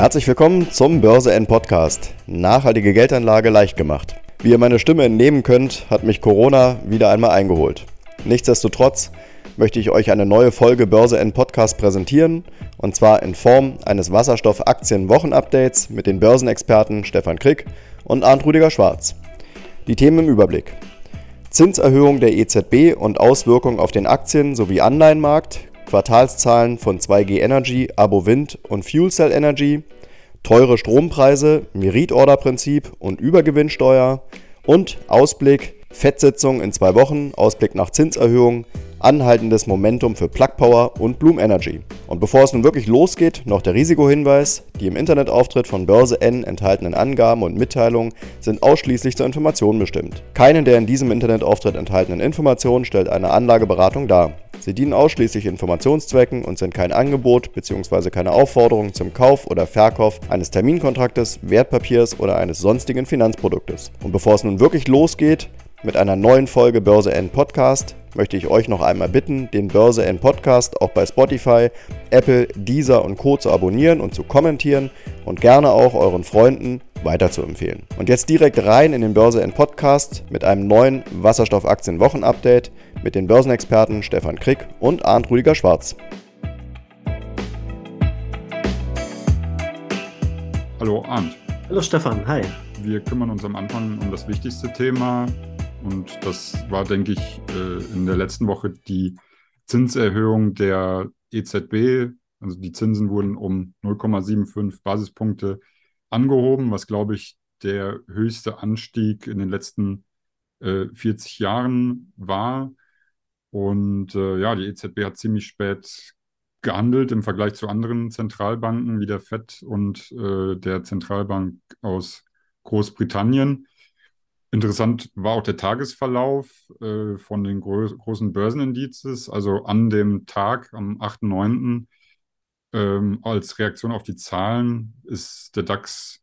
Herzlich willkommen zum Börse N Podcast. Nachhaltige Geldanlage leicht gemacht. Wie ihr meine Stimme entnehmen könnt, hat mich Corona wieder einmal eingeholt. Nichtsdestotrotz möchte ich euch eine neue Folge Börse N Podcast präsentieren und zwar in Form eines Wasserstoff-Aktien-Wochen-Updates mit den Börsenexperten Stefan Krick und Arndt Rüdiger Schwarz. Die Themen im Überblick. Zinserhöhung der EZB und Auswirkungen auf den Aktien- sowie Anleihenmarkt, Quartalszahlen von 2G Energy, Abo Wind und Fuel Cell Energy, teure Strompreise, Meritorderprinzip und Übergewinnsteuer und Ausblick, Fettsitzung in zwei Wochen, Ausblick nach Zinserhöhung, anhaltendes Momentum für Plug Power und Bloom Energy. Und bevor es nun wirklich losgeht, noch der Risikohinweis. Die im Internetauftritt von Börse N enthaltenen Angaben und Mitteilungen sind ausschließlich zur Information bestimmt. Keine der in diesem Internetauftritt enthaltenen Informationen stellt eine Anlageberatung dar. Sie dienen ausschließlich Informationszwecken und sind kein Angebot bzw. keine Aufforderung zum Kauf oder Verkauf eines Terminkontraktes, Wertpapiers oder eines sonstigen Finanzproduktes. Und bevor es nun wirklich losgeht, mit einer neuen Folge Börse N Podcast möchte ich euch noch einmal bitten, den Börse N Podcast auch bei Spotify, Apple, Deezer und Co. zu abonnieren und zu kommentieren und gerne auch euren Freunden weiterzuempfehlen. Und jetzt direkt rein in den Börse N Podcast mit einem neuen Wasserstoffaktien-Wochen-Update mit den Börsenexperten Stefan Krick und Arndt Rüdiger Schwarz. Hallo Arndt. Hallo Stefan, hi. Wir kümmern uns am Anfang um das wichtigste Thema, und das war, denke ich, äh, in der letzten Woche die Zinserhöhung der EZB. Also die Zinsen wurden um 0,75 Basispunkte angehoben, was, glaube ich, der höchste Anstieg in den letzten 40 äh, Jahren war. Und äh, ja, die EZB hat ziemlich spät gehandelt im Vergleich zu anderen Zentralbanken wie der FED und der Zentralbank aus Großbritannien. Interessant war auch der Tagesverlauf äh, von den gro großen Börsenindizes. Also an dem Tag, am 8.9., ähm, als Reaktion auf die Zahlen ist der DAX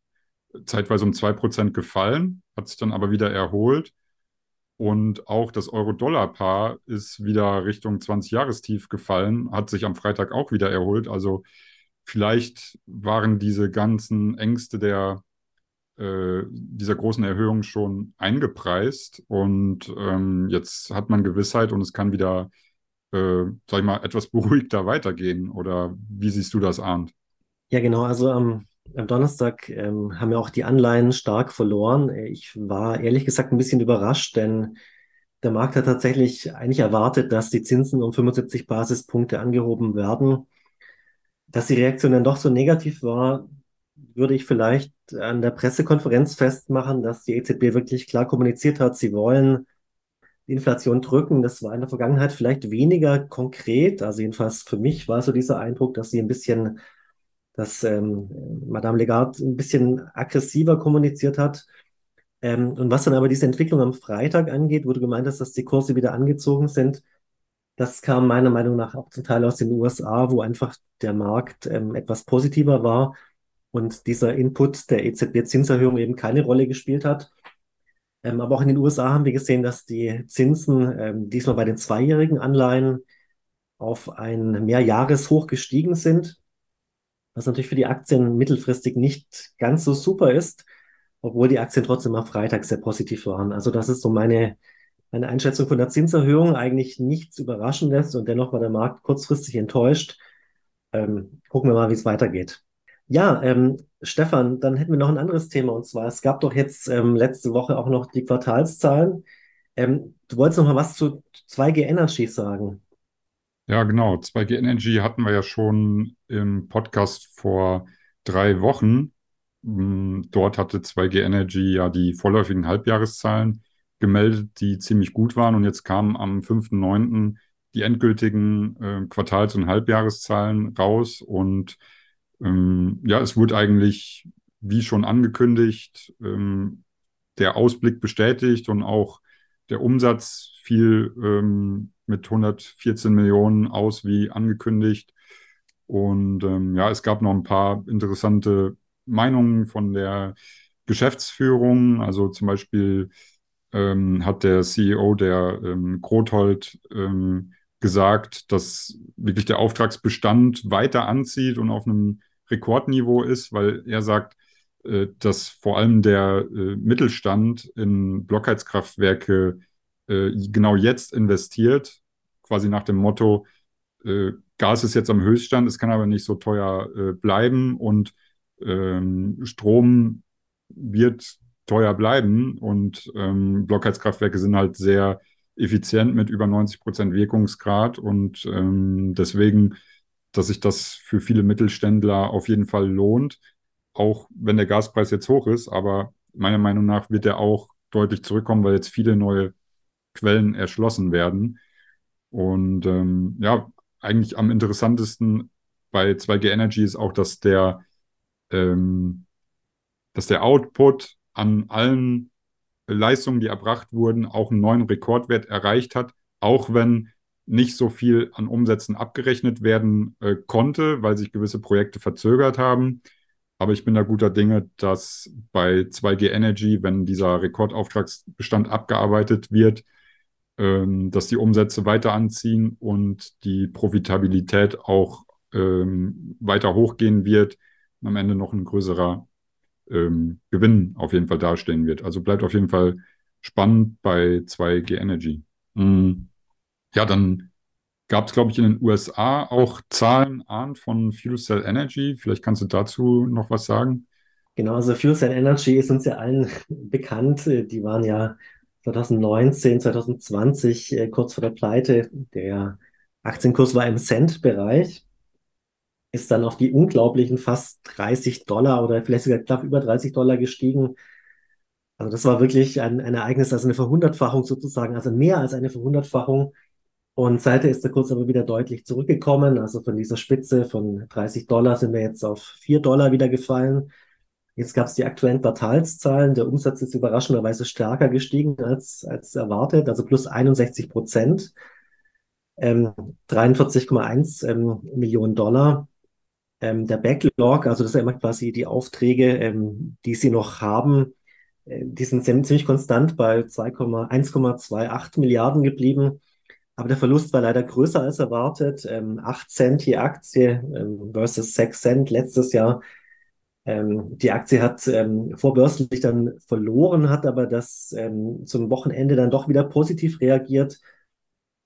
zeitweise um 2% gefallen, hat sich dann aber wieder erholt. Und auch das Euro-Dollar-Paar ist wieder Richtung 20-Jahrestief gefallen, hat sich am Freitag auch wieder erholt. Also vielleicht waren diese ganzen Ängste der äh, dieser großen Erhöhung schon eingepreist und ähm, jetzt hat man Gewissheit und es kann wieder, äh, sag ich mal, etwas beruhigter weitergehen. Oder wie siehst du das, Arndt? Ja, genau. Also am, am Donnerstag ähm, haben ja auch die Anleihen stark verloren. Ich war ehrlich gesagt ein bisschen überrascht, denn der Markt hat tatsächlich eigentlich erwartet, dass die Zinsen um 75 Basispunkte angehoben werden. Dass die Reaktion dann doch so negativ war, würde ich vielleicht an der Pressekonferenz festmachen, dass die EZB wirklich klar kommuniziert hat, sie wollen die Inflation drücken. Das war in der Vergangenheit vielleicht weniger konkret. Also jedenfalls für mich war so dieser Eindruck, dass sie ein bisschen, dass ähm, Madame Lagarde ein bisschen aggressiver kommuniziert hat. Ähm, und was dann aber diese Entwicklung am Freitag angeht, du gemeint hast, dass die Kurse wieder angezogen sind, das kam meiner Meinung nach auch zum Teil aus den USA, wo einfach der Markt ähm, etwas positiver war und dieser Input der EZB-Zinserhöhung eben keine Rolle gespielt hat. Ähm, aber auch in den USA haben wir gesehen, dass die Zinsen ähm, diesmal bei den zweijährigen Anleihen auf ein Mehrjahreshoch gestiegen sind, was natürlich für die Aktien mittelfristig nicht ganz so super ist, obwohl die Aktien trotzdem am Freitag sehr positiv waren. Also das ist so meine, meine Einschätzung von der Zinserhöhung. Eigentlich nichts Überraschendes und dennoch war der Markt kurzfristig enttäuscht. Ähm, gucken wir mal, wie es weitergeht. Ja, ähm, Stefan, dann hätten wir noch ein anderes Thema und zwar, es gab doch jetzt ähm, letzte Woche auch noch die Quartalszahlen. Ähm, du wolltest noch mal was zu 2G Energy sagen. Ja, genau. 2G Energy hatten wir ja schon im Podcast vor drei Wochen. Hm, dort hatte 2G Energy ja die vorläufigen Halbjahreszahlen gemeldet, die ziemlich gut waren. Und jetzt kam am 5.9. die endgültigen äh, Quartals- und Halbjahreszahlen raus und ähm, ja, es wurde eigentlich, wie schon angekündigt, ähm, der Ausblick bestätigt und auch der Umsatz fiel ähm, mit 114 Millionen aus, wie angekündigt. Und ähm, ja, es gab noch ein paar interessante Meinungen von der Geschäftsführung. Also zum Beispiel ähm, hat der CEO der ähm, Grothold ähm, gesagt, dass wirklich der Auftragsbestand weiter anzieht und auf einem Rekordniveau ist, weil er sagt, äh, dass vor allem der äh, Mittelstand in Blockheizkraftwerke äh, genau jetzt investiert, quasi nach dem Motto, Gas ist jetzt am Höchststand, es kann aber nicht so teuer bleiben und ähm, Strom wird teuer bleiben und ähm, Blockheizkraftwerke sind halt sehr effizient mit über 90 Prozent Wirkungsgrad und ähm, deswegen, dass sich das für viele Mittelständler auf jeden Fall lohnt, auch wenn der Gaspreis jetzt hoch ist, aber meiner Meinung nach wird er auch deutlich zurückkommen, weil jetzt viele neue Quellen erschlossen werden. Und ähm, ja, eigentlich am interessantesten bei 2G Energy ist auch, dass der, ähm, dass der Output an allen Leistungen, die erbracht wurden, auch einen neuen Rekordwert erreicht hat, auch wenn nicht so viel an Umsätzen abgerechnet werden äh, konnte, weil sich gewisse Projekte verzögert haben. Aber ich bin da guter Dinge, dass bei 2G Energy, wenn dieser Rekordauftragsbestand abgearbeitet wird, ähm, dass die Umsätze weiter anziehen und die Profitabilität auch ähm, weiter hochgehen wird und am Ende noch ein größerer ähm, Gewinn auf jeden Fall dastehen wird. Also bleibt auf jeden Fall spannend bei 2G Energy. Mhm. Ja, dann gab es, glaube ich, in den USA auch Zahlen an von Fuel Cell Energy. Vielleicht kannst du dazu noch was sagen. Genau, also Fuel Cell Energy ist uns ja allen bekannt. Die waren ja 2019, 2020 äh, kurz vor der Pleite. Der Aktienkurs war im Cent-Bereich, ist dann auf die unglaublichen fast 30 Dollar oder vielleicht sogar knapp über 30 Dollar gestiegen. Also das war wirklich ein, ein Ereignis, also eine Verhundertfachung sozusagen, also mehr als eine Verhundertfachung. Und seither ist der Kurs aber wieder deutlich zurückgekommen. Also von dieser Spitze von 30 Dollar sind wir jetzt auf 4 Dollar wieder gefallen. Jetzt gab es die aktuellen Quartalszahlen. Der Umsatz ist überraschenderweise stärker gestiegen als, als erwartet, also plus 61 Prozent. Ähm, 43,1 ähm, Millionen Dollar. Ähm, der Backlog, also das ist immer quasi die Aufträge, ähm, die sie noch haben, äh, die sind ziemlich konstant bei 1,28 Milliarden geblieben. Aber der Verlust war leider größer als erwartet. Ähm, 8 Cent je Aktie ähm, versus 6 Cent letztes Jahr. Ähm, die Aktie hat ähm, vorbörslich dann verloren, hat aber das ähm, zum Wochenende dann doch wieder positiv reagiert.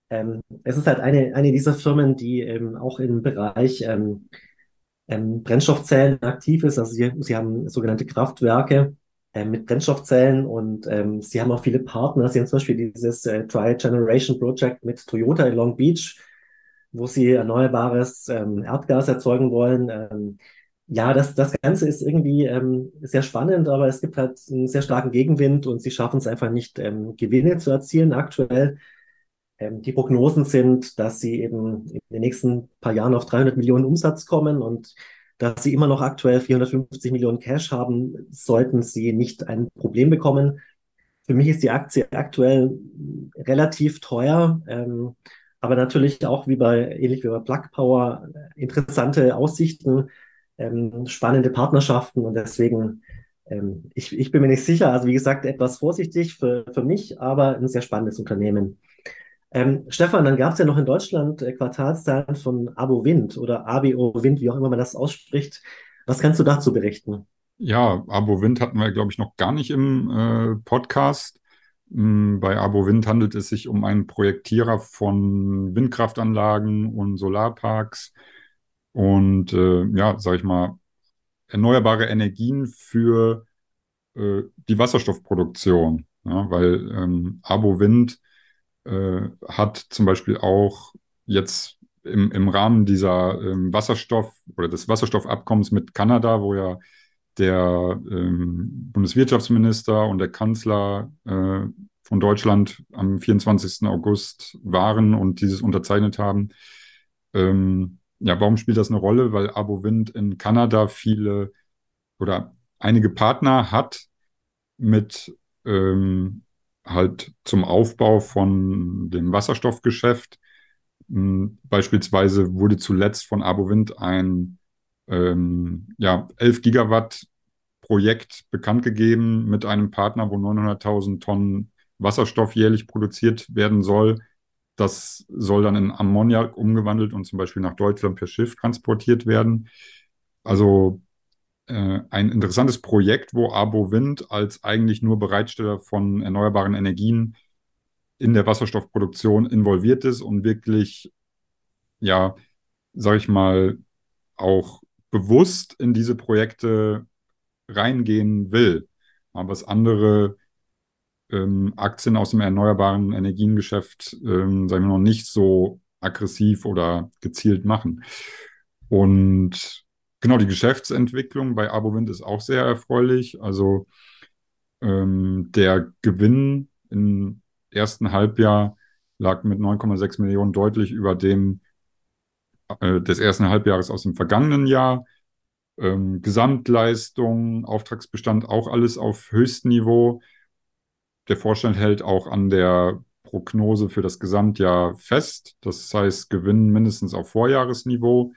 Ähm, es ist halt eine, eine dieser Firmen, die ähm, auch im Bereich ähm, Brennstoffzellen aktiv ist. Also sie, sie haben sogenannte Kraftwerke mit Brennstoffzellen und sie haben auch viele Partner. Sie haben zum Beispiel dieses äh, Tri-Generation Project mit Toyota in Long Beach, wo sie erneuerbares Erdgas erzeugen wollen ja, das, das Ganze ist irgendwie ähm, sehr spannend, aber es gibt halt einen sehr starken Gegenwind und sie schaffen es einfach nicht, ähm, Gewinne zu erzielen aktuell. Ähm, die Prognosen sind, dass sie eben in den nächsten paar Jahren auf 300 Millionen Umsatz kommen und dass sie immer noch aktuell 450 Millionen Cash haben, sollten sie nicht ein Problem bekommen. Für mich ist die Aktie aktuell relativ teuer, ähm, aber natürlich auch wie bei, ähnlich wie bei Plug Power, interessante Aussichten ähm, spannende Partnerschaften und deswegen, ähm, ich, ich bin mir nicht sicher, also wie gesagt, etwas vorsichtig für, für mich, aber ein sehr spannendes Unternehmen. Ähm, Stefan, dann gab es ja noch in Deutschland äh, Quartalszahlen von Abo Wind oder ABO Wind, wie auch immer man das ausspricht. Was kannst du dazu berichten? Ja, Abo Wind hatten wir, glaube ich, noch gar nicht im äh, Podcast. Mm, bei Abo Wind handelt es sich um einen Projektierer von Windkraftanlagen und Solarparks und äh, ja, sag ich mal, erneuerbare Energien für äh, die Wasserstoffproduktion. Ja, weil ähm, Abo Wind äh, hat zum Beispiel auch jetzt im, im Rahmen dieser ähm, Wasserstoff oder des Wasserstoffabkommens mit Kanada, wo ja der ähm, Bundeswirtschaftsminister und der Kanzler äh, von Deutschland am 24. August waren und dieses unterzeichnet haben. Ähm, ja, warum spielt das eine Rolle? Weil Abo Wind in Kanada viele oder einige Partner hat mit ähm, halt zum Aufbau von dem Wasserstoffgeschäft. Ähm, beispielsweise wurde zuletzt von Abo Wind ein ähm, ja, 11 Gigawatt Projekt bekannt gegeben mit einem Partner, wo 900.000 Tonnen Wasserstoff jährlich produziert werden soll. Das soll dann in Ammoniak umgewandelt und zum Beispiel nach Deutschland per Schiff transportiert werden. Also äh, ein interessantes Projekt, wo Abo Wind als eigentlich nur Bereitsteller von erneuerbaren Energien in der Wasserstoffproduktion involviert ist und wirklich, ja, sag ich mal, auch bewusst in diese Projekte reingehen will. Was andere ähm, Aktien aus dem erneuerbaren Energiengeschäft, ähm, sagen wir noch nicht so aggressiv oder gezielt machen. Und genau, die Geschäftsentwicklung bei Abowind ist auch sehr erfreulich. Also ähm, der Gewinn im ersten Halbjahr lag mit 9,6 Millionen deutlich über dem äh, des ersten Halbjahres aus dem vergangenen Jahr. Ähm, Gesamtleistung, Auftragsbestand, auch alles auf höchstem Niveau. Der Vorstand hält auch an der Prognose für das Gesamtjahr fest. Das heißt, Gewinn mindestens auf Vorjahresniveau.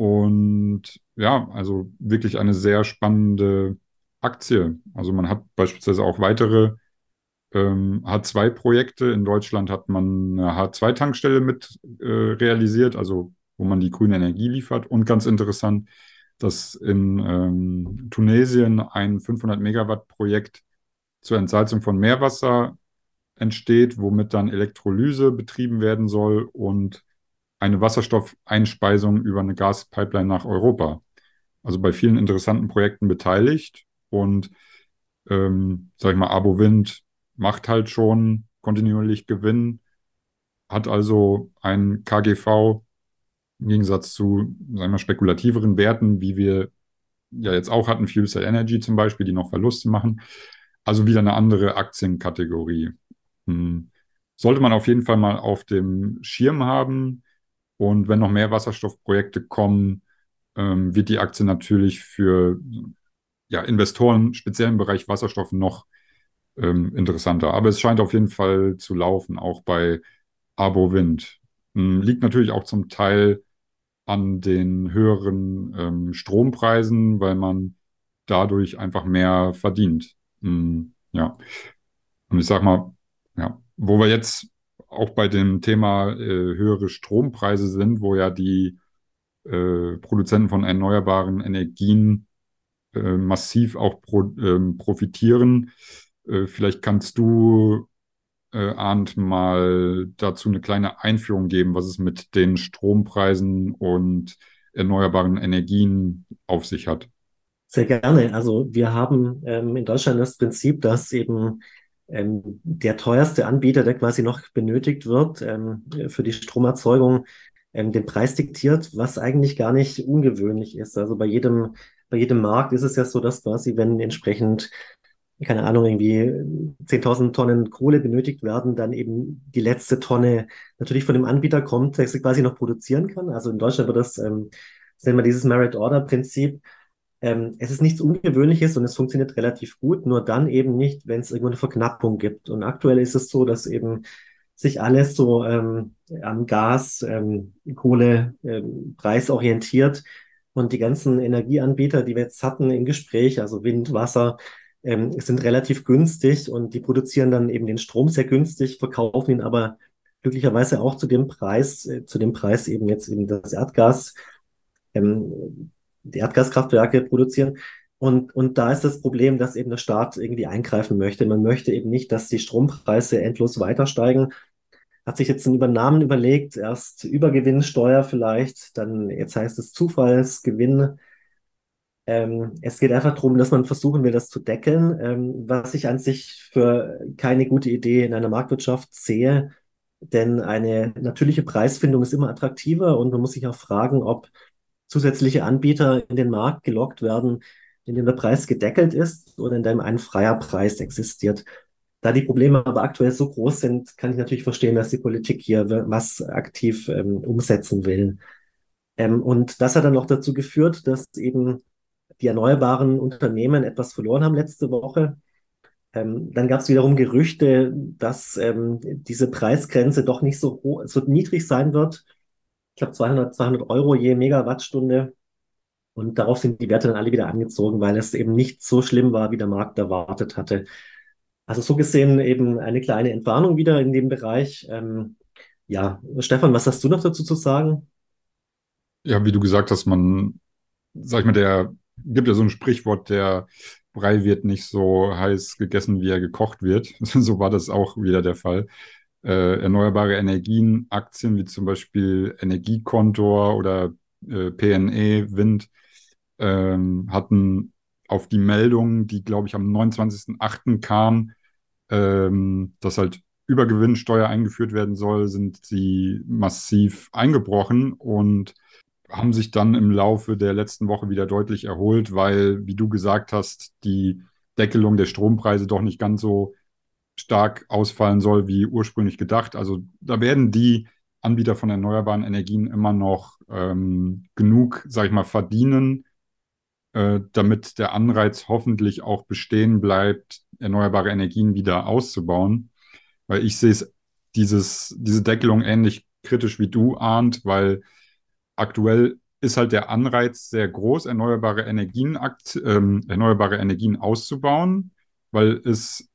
Und ja, also wirklich eine sehr spannende Aktie. Also man hat beispielsweise auch weitere ähm, H2-Projekte. In Deutschland hat man eine H2-Tankstelle mit äh, realisiert, also wo man die grüne Energie liefert. Und ganz interessant, dass in ähm, Tunesien ein 500 Megawatt Projekt zur Entsalzung von Meerwasser entsteht, womit dann Elektrolyse betrieben werden soll und eine Wasserstoffeinspeisung über eine Gaspipeline nach Europa. Also bei vielen interessanten Projekten beteiligt und ähm, sag ich mal, Abo Wind macht halt schon kontinuierlich Gewinn, hat also ein KGV im Gegensatz zu, sagen wir mal, spekulativeren Werten, wie wir ja jetzt auch hatten, Fuel Cell Energy zum Beispiel, die noch Verluste machen. Also wieder eine andere Aktienkategorie. Hm. Sollte man auf jeden Fall mal auf dem Schirm haben. Und wenn noch mehr Wasserstoffprojekte kommen, ähm, wird die Aktie natürlich für ja, Investoren, speziell im Bereich Wasserstoff, noch ähm, interessanter. Aber es scheint auf jeden Fall zu laufen, auch bei Abo Wind. Hm, liegt natürlich auch zum Teil an den höheren ähm, Strompreisen, weil man dadurch einfach mehr verdient. Mm, ja. Und ich sag mal, ja, wo wir jetzt auch bei dem Thema äh, höhere Strompreise sind, wo ja die äh, Produzenten von erneuerbaren Energien äh, massiv auch pro, ähm, profitieren. Äh, vielleicht kannst du äh, Arndt mal dazu eine kleine Einführung geben, was es mit den Strompreisen und erneuerbaren Energien auf sich hat. Sehr gerne. Also wir haben ähm, in Deutschland das Prinzip, dass eben ähm, der teuerste Anbieter, der quasi noch benötigt wird ähm, für die Stromerzeugung, ähm, den Preis diktiert, was eigentlich gar nicht ungewöhnlich ist. Also bei jedem, bei jedem Markt ist es ja so, dass quasi, wenn entsprechend keine Ahnung, irgendwie 10.000 Tonnen Kohle benötigt werden, dann eben die letzte Tonne natürlich von dem Anbieter kommt, der sie quasi noch produzieren kann. Also in Deutschland wird das, ähm, das nennen wir dieses Merit-Order-Prinzip. Ähm, es ist nichts Ungewöhnliches und es funktioniert relativ gut, nur dann eben nicht, wenn es irgendwo eine Verknappung gibt. Und aktuell ist es so, dass eben sich alles so ähm, am Gas, ähm, Kohle, ähm, Preis orientiert und die ganzen Energieanbieter, die wir jetzt hatten im Gespräch, also Wind, Wasser, ähm, sind relativ günstig und die produzieren dann eben den Strom sehr günstig, verkaufen ihn aber glücklicherweise auch zu dem Preis, äh, zu dem Preis eben jetzt eben das Erdgas, ähm, Erdgaskraftwerke produzieren. Und, und da ist das Problem, dass eben der Staat irgendwie eingreifen möchte. Man möchte eben nicht, dass die Strompreise endlos weiter steigen. Hat sich jetzt einen Übernahmen überlegt, erst Übergewinnsteuer vielleicht, dann jetzt heißt es Zufallsgewinn ähm, es geht einfach darum, dass man versuchen will, das zu deckeln, ähm, was ich an sich für keine gute Idee in einer Marktwirtschaft sehe. Denn eine natürliche Preisfindung ist immer attraktiver und man muss sich auch fragen, ob zusätzliche Anbieter in den Markt gelockt werden, in dem der Preis gedeckelt ist oder in dem ein freier Preis existiert. Da die Probleme aber aktuell so groß sind, kann ich natürlich verstehen, dass die Politik hier was aktiv ähm, umsetzen will. Ähm, und das hat dann auch dazu geführt, dass eben die erneuerbaren Unternehmen etwas verloren haben letzte Woche. Ähm, dann gab es wiederum Gerüchte, dass ähm, diese Preisgrenze doch nicht so, so niedrig sein wird. Glaube 200, 200 Euro je Megawattstunde. Und darauf sind die Werte dann alle wieder angezogen, weil es eben nicht so schlimm war, wie der Markt erwartet hatte. Also so gesehen eben eine kleine Entwarnung wieder in dem Bereich. Ähm, ja, Stefan, was hast du noch dazu zu sagen? Ja, wie du gesagt hast, man, sag ich mal, der gibt ja so ein Sprichwort, der Brei wird nicht so heiß gegessen, wie er gekocht wird. so war das auch wieder der Fall. Äh, erneuerbare Energien, Aktien wie zum Beispiel Energiekontor oder äh, PNE, Wind, ähm, hatten auf die Meldung, die, glaube ich, am 29.08. kam, ähm, dass halt Übergewinnsteuer eingeführt werden soll, sind sie massiv eingebrochen und haben sich dann im Laufe der letzten Woche wieder deutlich erholt, weil, wie du gesagt hast, die Deckelung der Strompreise doch nicht ganz so stark ausfallen soll, wie ursprünglich gedacht. Also da werden die Anbieter von erneuerbaren Energien immer noch ähm, genug, sag ich mal, verdienen, äh, damit der Anreiz hoffentlich auch bestehen bleibt, erneuerbare Energien wieder auszubauen. Weil ich sehe es, diese Deckelung ähnlich kritisch wie du ahnt, weil aktuell ist halt der Anreiz sehr groß, erneuerbare Energien, ähm, erneuerbare Energien auszubauen, weil es,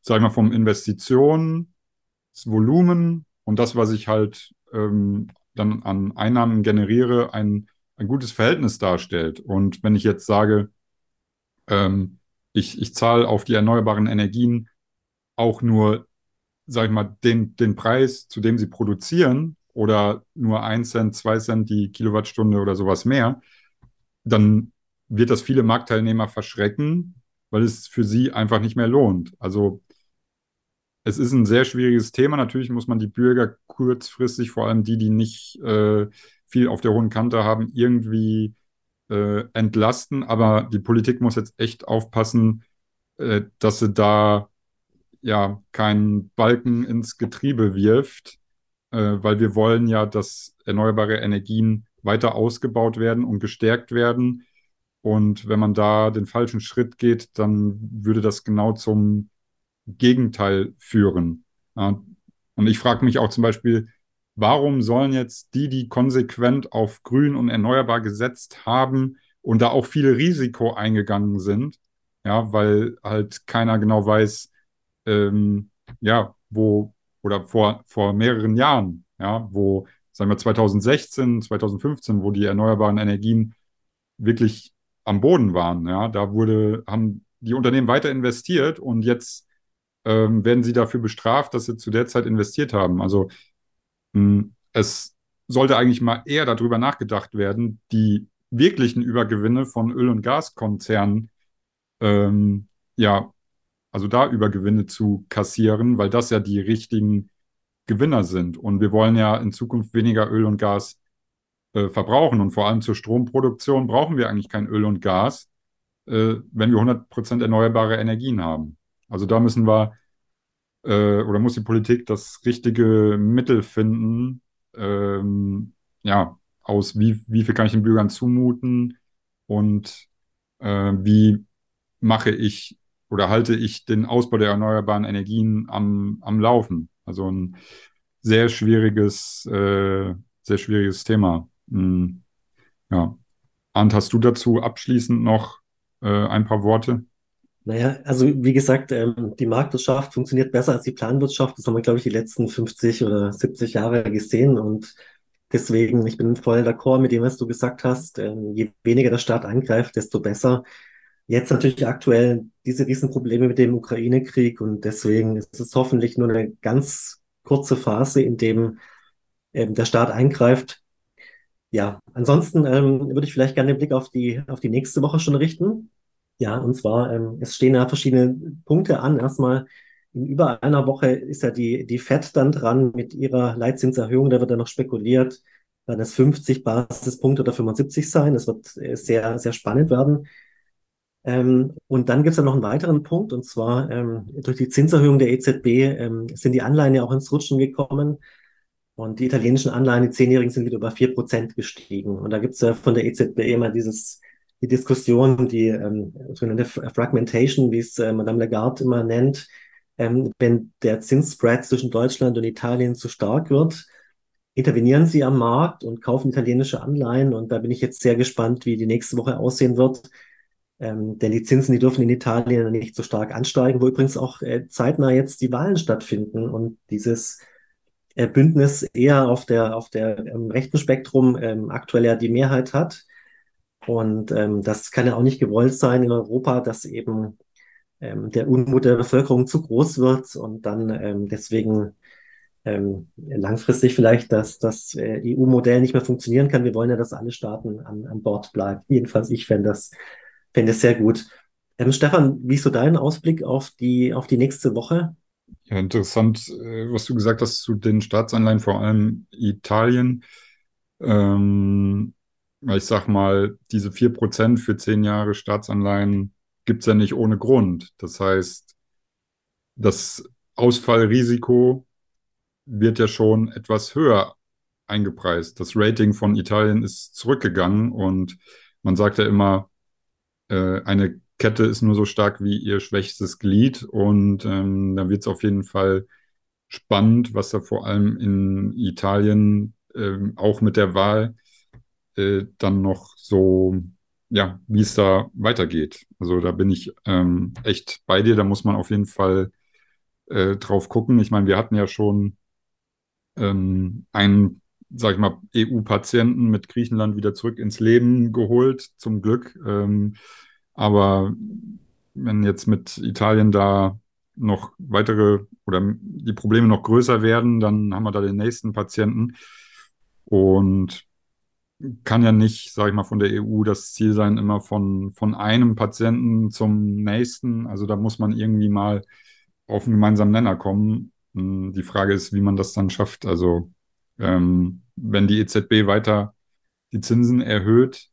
sag ich mal, vom Investitionsvolumen und das, was ich halt ähm, dann an Einnahmen generiere, ein, ein gutes Verhältnis darstellt. Und wenn ich jetzt sage, ähm, ich, ich zahle auf die erneuerbaren Energien auch nur, sag ich mal, den, den Preis, zu dem sie produzieren, oder nur ein Cent, zwei Cent die Kilowattstunde oder sowas mehr, dann wird das viele Marktteilnehmer verschrecken, weil es für sie einfach nicht mehr lohnt. Also es ist ein sehr schwieriges Thema. Natürlich muss man die Bürger kurzfristig, vor allem die, die nicht äh, viel auf der hohen Kante haben, irgendwie äh, entlasten. Aber die Politik muss jetzt echt aufpassen, äh, dass sie da ja keinen Balken ins Getriebe wirft, äh, weil wir wollen ja, dass erneuerbare Energien weiter ausgebaut werden und gestärkt werden. Und wenn man da den falschen Schritt geht, dann würde das genau zum Gegenteil führen. Und ich frage mich auch zum Beispiel, warum sollen jetzt die, die konsequent auf grün und erneuerbar gesetzt haben und da auch viel Risiko eingegangen sind, ja, weil halt keiner genau weiß, ähm, ja, wo, oder vor, vor mehreren Jahren, ja, wo, sagen wir 2016, 2015, wo die erneuerbaren Energien wirklich am Boden waren, ja, da wurde, haben die Unternehmen weiter investiert und jetzt ähm, werden sie dafür bestraft, dass sie zu der Zeit investiert haben. Also mh, hm, es sollte eigentlich mal eher darüber nachgedacht werden, die wirklichen Übergewinne von Öl- und Gaskonzernen ähm, ja also da Übergewinne zu kassieren, weil das ja die richtigen Gewinner sind. Und wir wollen ja in Zukunft weniger Öl und Gas äh, verbrauchen. Und vor allem zur Stromproduktion brauchen wir eigentlich kein Öl und Gas, äh, wenn wir 100% erneuerbare Energien haben. Also da müssen wir äh, oder muss die Politik das richtige Mittel finden, ähm, ja, aus wie, wie viel kann ich den Bürgern zumuten und äh, wie mache ich oder halte ich den Ausbau der erneuerbaren Energien am, am Laufen? Also ein sehr schwieriges, äh, sehr schwieriges Thema. Hm, ja. Arndt, hast du dazu abschließend noch äh, ein paar Worte? Naja, also wie gesagt, ähm, die Marktwirtschaft funktioniert besser als die Planwirtschaft. Das haben wir, glaube ich, die letzten 50 oder 70 Jahre gesehen. Und deswegen, ich bin voll d'accord mit dem, was du gesagt hast. Ähm, je weniger der Staat angreift, desto besser. Jetzt natürlich aktuell diese Riesenprobleme mit dem Ukraine-Krieg und deswegen ist es hoffentlich nur eine ganz kurze Phase, in dem ähm, der Staat eingreift. Ja, ansonsten ähm, würde ich vielleicht gerne den Blick auf die, auf die nächste Woche schon richten. Ja, und zwar, ähm, es stehen ja verschiedene Punkte an. Erstmal in über einer Woche ist ja die, die FED dann dran mit ihrer Leitzinserhöhung. Da wird dann noch spekuliert, werden es 50 Basispunkte oder 75 sein. Das wird äh, sehr, sehr spannend werden. Ähm, und dann gibt es ja noch einen weiteren Punkt, und zwar ähm, durch die Zinserhöhung der EZB ähm, sind die Anleihen ja auch ins Rutschen gekommen. Und die italienischen Anleihen, die Zehnjährigen, sind wieder über vier Prozent gestiegen. Und da gibt es ja von der EZB immer dieses, die Diskussion, die ähm, sogenannte Fragmentation, wie es äh, Madame Lagarde immer nennt, ähm, wenn der Zinsspread zwischen Deutschland und Italien zu stark wird, intervenieren sie am Markt und kaufen italienische Anleihen. Und da bin ich jetzt sehr gespannt, wie die nächste Woche aussehen wird. Ähm, denn die Zinsen, die dürfen in Italien nicht so stark ansteigen, wo übrigens auch äh, zeitnah jetzt die Wahlen stattfinden und dieses äh, Bündnis eher auf der, auf der ähm, rechten Spektrum ähm, aktuell ja die Mehrheit hat. Und ähm, das kann ja auch nicht gewollt sein in Europa, dass eben ähm, der Unmut der Bevölkerung zu groß wird und dann ähm, deswegen ähm, langfristig vielleicht dass das äh, EU-Modell nicht mehr funktionieren kann. Wir wollen ja, dass alle Staaten an, an Bord bleiben. Jedenfalls ich fände das, fände das sehr gut. Ähm, Stefan, wie ist so dein Ausblick auf die, auf die nächste Woche? Ja, interessant, äh, was du gesagt hast zu den Staatsanleihen, vor allem Italien. Ähm, ich sag mal, diese 4% für zehn Jahre Staatsanleihen gibt es ja nicht ohne Grund. Das heißt, das Ausfallrisiko wird ja schon etwas höher eingepreist. Das Rating von Italien ist zurückgegangen und man sagt ja immer, äh, eine Kette ist nur so stark wie ihr schwächstes Glied und ähm, da wird es auf jeden Fall spannend, was da vor allem in Italien äh, auch mit der Wahl äh, dann noch so, ja, wie es da weitergeht. Also da bin ich ähm, echt bei dir, da muss man auf jeden Fall äh, drauf gucken. Ich meine, wir hatten ja schon ähm, einen, sag ich mal, EU-Patienten mit Griechenland wieder zurück ins Leben geholt, zum Glück. Ähm, aber wenn jetzt mit Italien da noch weitere oder die Probleme noch größer werden, dann haben wir da den nächsten Patienten. Und kann ja nicht, sage ich mal, von der EU das Ziel sein, immer von, von einem Patienten zum nächsten. Also da muss man irgendwie mal auf einen gemeinsamen Nenner kommen. Hm, die Frage ist, wie man das dann schafft. Also ähm, wenn die EZB weiter die Zinsen erhöht,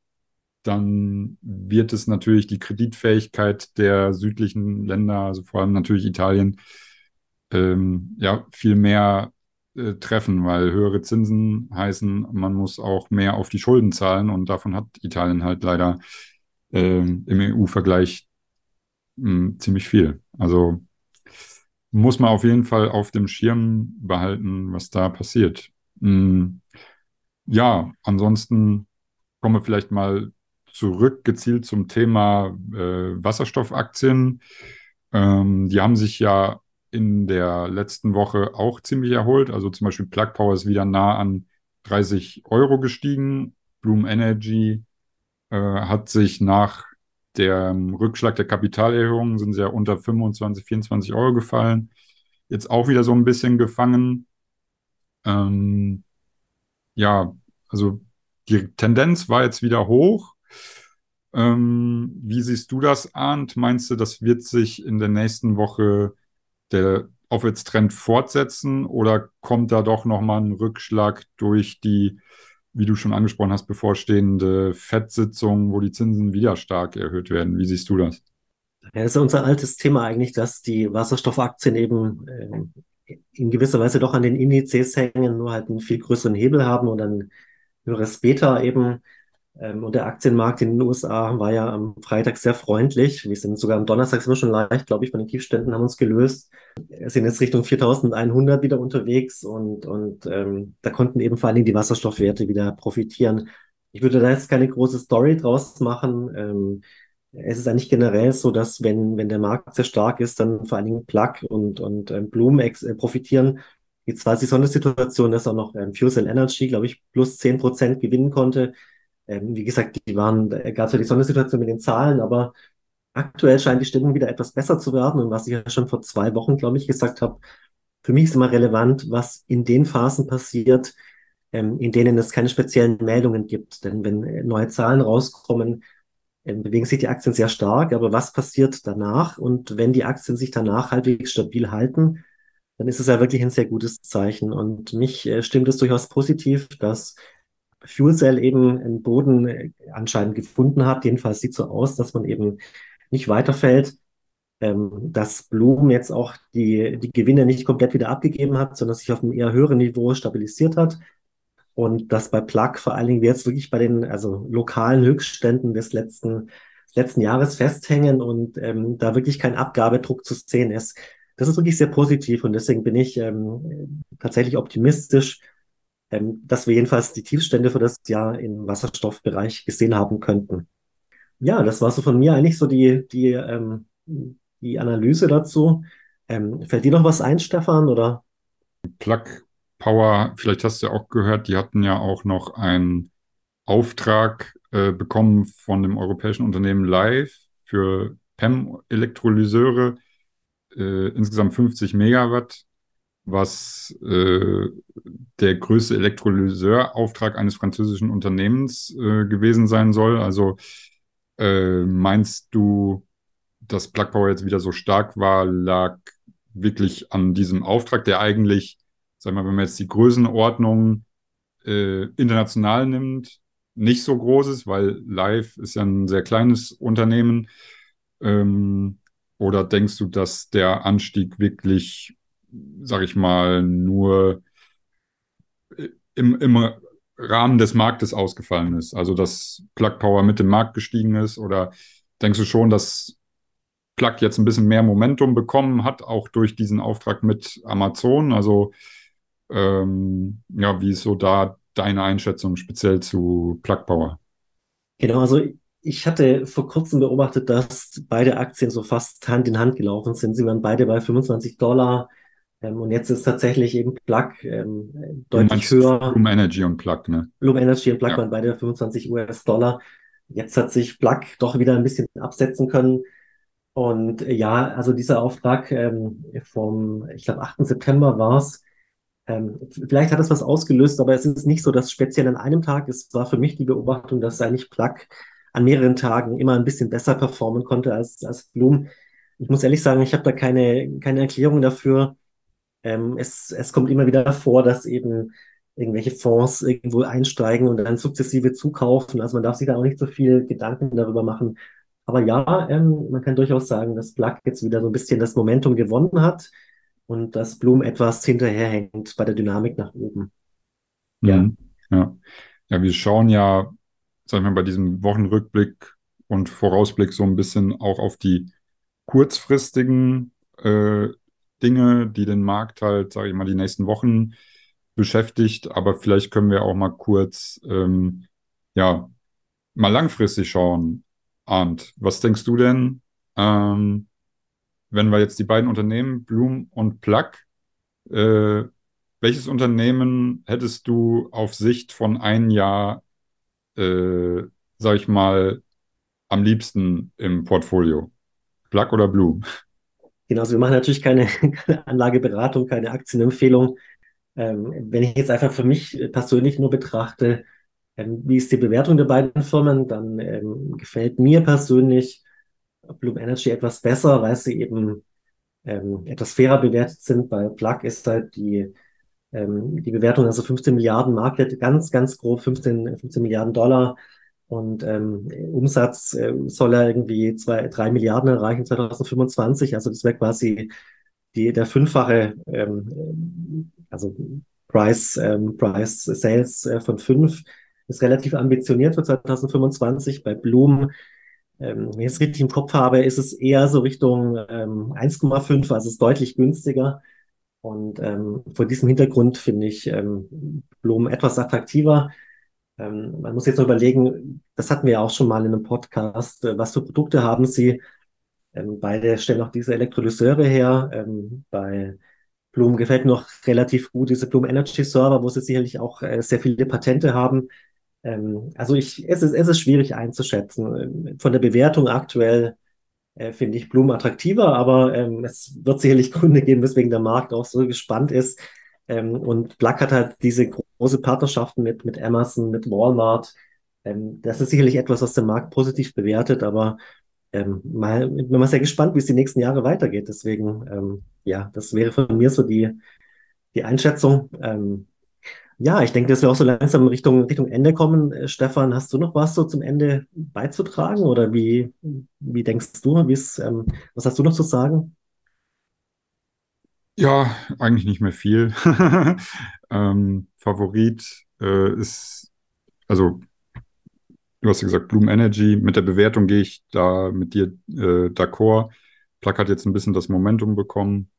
dann wird es natürlich die Kreditfähigkeit der südlichen Länder, also vor allem natürlich Italien, ähm, ja, viel mehr äh, treffen, weil höhere Zinsen heißen, man muss auch mehr auf die Schulden zahlen und davon hat Italien halt leider ähm, im EU-Vergleich hm, ziemlich viel. Also muss man auf jeden Fall auf dem Schirm behalten, was da passiert. Hm, ja, ansonsten kommen wir vielleicht mal zurück gezielt zum Thema äh, Wasserstoffaktien. Ähm, die haben sich ja in der letzten Woche auch ziemlich erholt. Also zum Beispiel Plug Power ist wieder nah an 30 Euro gestiegen. Bloom Energy äh, hat sich nach dem Rückschlag der Kapitalerhöhung sind sie ja unter 25, 24 Euro gefallen. Jetzt auch wieder so ein bisschen gefangen. Ähm, ja, also die Tendenz war jetzt wieder hoch. Ähm, wie siehst du das, Arndt? Meinst du, das wird sich in der nächsten Woche der Aufwärtstrend fortsetzen oder kommt da doch nochmal ein Rückschlag durch die, wie du schon angesprochen hast, bevorstehende FED-Sitzung, wo die Zinsen wieder stark erhöht werden? Wie siehst du das? Ja, ist unser altes Thema eigentlich, dass die Wasserstoffaktien eben äh, in gewisser Weise doch an den Indizes hängen, nur halt einen viel größeren Hebel haben und ein höheres Beta eben. Ähm, und der Aktienmarkt in den USA war ja am Freitag sehr freundlich. Wir sind sogar am Donnerstag sind wir schon leicht, glaube ich, von den Tiefständen haben uns gelöst. Wir sind jetzt Richtung 4100 wieder unterwegs und, und ähm, da konnten eben vor allen Dingen die Wasserstoffwerte wieder profitieren. Ich würde da jetzt keine große Story draus machen. Ähm, es ist eigentlich generell so, dass wenn, wenn der Markt sehr stark ist, dann vor allen Dingen Plug und, und ähm, Bloom äh, profitieren. Jetzt war es die Sondersituation, dass auch noch ähm, Fuel Cell Energy, glaube ich, plus 10 Prozent gewinnen konnte. Ähm, wie gesagt, die waren, da gab es ja die Sondersituation mit den Zahlen, aber aktuell scheint die Stimmung wieder etwas besser zu werden. Und was ich ja schon vor zwei Wochen, glaube ich, gesagt habe, für mich ist immer relevant, was in den Phasen passiert, ähm, in denen es keine speziellen Meldungen gibt. Denn wenn äh, neue Zahlen rauskommen, ähm, bewegen sich die Aktien sehr stark. Aber was passiert danach? Und wenn die Aktien sich danach halbwegs stabil halten, dann ist es ja wirklich ein sehr gutes Zeichen. Und mich äh, stimmt es durchaus positiv, dass Fuel Cell eben einen Boden äh, anscheinend gefunden hat. Jedenfalls sieht so aus, dass man eben nicht weiterfällt, ähm, dass Bloom jetzt auch die, die Gewinne nicht komplett wieder abgegeben hat, sondern sich auf einem eher höheren Niveau stabilisiert hat. Und dass bei Plug vor allen Dingen wir jetzt wirklich bei den also lokalen Höchstständen des letzten, letzten Jahres festhängen und ähm, da wirklich kein Abgabedruck zu sehen ist. Das ist wirklich sehr positiv und deswegen bin ich ähm, tatsächlich optimistisch, ähm, dass wir jedenfalls die Tiefstände für das Jahr im Wasserstoffbereich gesehen haben könnten. Ja, das war so von mir eigentlich so die, die, ähm, die Analyse dazu. Ähm, fällt dir noch was ein, Stefan, oder? Plug Power, vielleicht hast du ja auch gehört, die hatten ja auch noch einen Auftrag äh, bekommen von dem europäischen Unternehmen Live für PEM-Elektrolyseure, äh, insgesamt 50 Megawatt was äh, der größte Elektrolyseurauftrag eines französischen Unternehmens äh, gewesen sein soll. Also äh, meinst du, dass Plug Power jetzt wieder so stark war, lag wirklich an diesem Auftrag, der eigentlich, sag mal, wenn man jetzt die Größenordnung äh, international nimmt, nicht so groß ist, weil Live ist ja ein sehr kleines Unternehmen. Ähm, oder denkst du, dass der Anstieg wirklich sag ich mal, nur im, im Rahmen des Marktes ausgefallen ist. Also dass Plug Power mit dem Markt gestiegen ist oder denkst du schon, dass Plug jetzt ein bisschen mehr Momentum bekommen hat, auch durch diesen Auftrag mit Amazon? Also ähm, ja, wie ist so da deine Einschätzung speziell zu Plug Power? Genau, also ich hatte vor kurzem beobachtet, dass beide Aktien so fast Hand in Hand gelaufen sind. Sie waren beide bei 25 Dollar. Ähm, und jetzt ist tatsächlich eben Plug ähm, deutlich höher. Bloom Energy und Plug, ne? Bloom Energy und Plug ja. waren beide 25 US-Dollar. Jetzt hat sich Plug doch wieder ein bisschen absetzen können. Und äh, ja, also dieser Auftrag ähm, vom, ich glaube, 8. September war es. Ähm, vielleicht hat es was ausgelöst, aber es ist nicht so, dass speziell an einem Tag, es war für mich die Beobachtung, dass eigentlich Plug an mehreren Tagen immer ein bisschen besser performen konnte als, als Bloom. Ich muss ehrlich sagen, ich habe da keine, keine Erklärung dafür. Ähm, es, es kommt immer wieder vor, dass eben irgendwelche Fonds irgendwo einsteigen und dann sukzessive zukaufen. Also man darf sich da auch nicht so viel Gedanken darüber machen. Aber ja, ähm, man kann durchaus sagen, dass Plug jetzt wieder so ein bisschen das Momentum gewonnen hat und dass Bloom etwas hinterherhängt bei der Dynamik nach oben. Ja. Ja. Ja, wir schauen ja, sagen wir bei diesem Wochenrückblick und Vorausblick so ein bisschen auch auf die kurzfristigen äh, Dinge, die den Markt halt, sage ich mal, die nächsten Wochen beschäftigt. Aber vielleicht können wir auch mal kurz, ähm, ja, mal langfristig schauen. Arndt, was denkst du denn, ähm, wenn wir jetzt die beiden Unternehmen, Bloom und Plug, äh, welches Unternehmen hättest du auf Sicht von einem Jahr, äh, sag ich mal, am liebsten im Portfolio? Plug oder Bloom? Genau, also wir machen natürlich keine, Anlageberatung, keine Aktienempfehlung. Ähm, wenn ich jetzt einfach für mich persönlich nur betrachte, ähm, wie ist die Bewertung der beiden Firmen, dann ähm, gefällt mir persönlich Bloom Energy etwas besser, weil sie eben ähm, etwas fairer bewertet sind. Bei Plug ist halt die, ähm, die Bewertung, also 15 Milliarden Market, ganz, ganz grob 15, 15 Milliarden Dollar. Und ähm, Umsatz äh, soll er irgendwie zwei, drei Milliarden erreichen 2025. Also das wäre quasi die, der fünffache, ähm, also Price, ähm, Price Sales äh, von fünf. Ist relativ ambitioniert für 2025. Bei Bloom, ähm, wenn ich es richtig im Kopf habe, ist es eher so Richtung ähm, 1,5, also ist deutlich günstiger. Und ähm, vor diesem Hintergrund finde ich ähm, Bloom etwas attraktiver. Ähm, man muss jetzt noch überlegen, das hatten wir ja auch schon mal in einem Podcast, äh, was für Produkte haben Sie? Ähm, beide stellen auch diese Elektrolyseure her. Ähm, bei Bloom gefällt mir noch relativ gut diese Bloom Energy Server, wo sie sicherlich auch äh, sehr viele Patente haben. Ähm, also ich, es ist, es ist schwierig einzuschätzen. Ähm, von der Bewertung aktuell äh, finde ich Bloom attraktiver, aber ähm, es wird sicherlich Gründe geben, weswegen der Markt auch so gespannt ist. Ähm, und Plug hat halt diese große Partnerschaften mit, mit Amazon, mit Walmart. Ähm, das ist sicherlich etwas, was der Markt positiv bewertet, aber ähm, mal, bin mal sehr gespannt, wie es die nächsten Jahre weitergeht. Deswegen, ähm, ja, das wäre von mir so die, die Einschätzung. Ähm, Ja, ich denke, dass wir auch so langsam Richtung, Richtung Ende kommen. Äh, Stefan, hast du noch was so zum Ende beizutragen oder wie, wie denkst du, ähm, was hast du noch zu sagen? Ja, eigentlich nicht mehr viel. ähm, Favorit äh, ist, also du hast ja gesagt, Bloom Energy. Mit der Bewertung gehe ich da mit dir äh, d'accord. Plug hat jetzt ein bisschen das Momentum bekommen.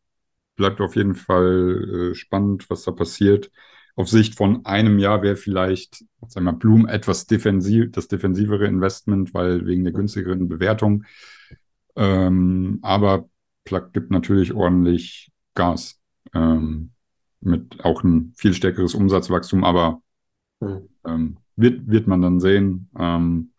Bleibt auf jeden Fall äh, spannend, was da passiert. Auf Sicht von einem Jahr wäre vielleicht, sagen wir mal, Bloom etwas defensiv, das defensivere Investment, weil wegen der günstigeren Bewertung. Ähm, aber Plug gibt natürlich ordentlich Gas. Ähm, mit auch ein viel stärkeres Umsatzwachstum, aber mhm. ähm, wird, wird man dann sehen. Ähm,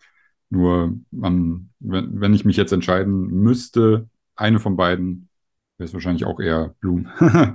nur, man, wenn, wenn ich mich jetzt entscheiden müsste, eine von beiden, wäre es wahrscheinlich auch eher Bloom.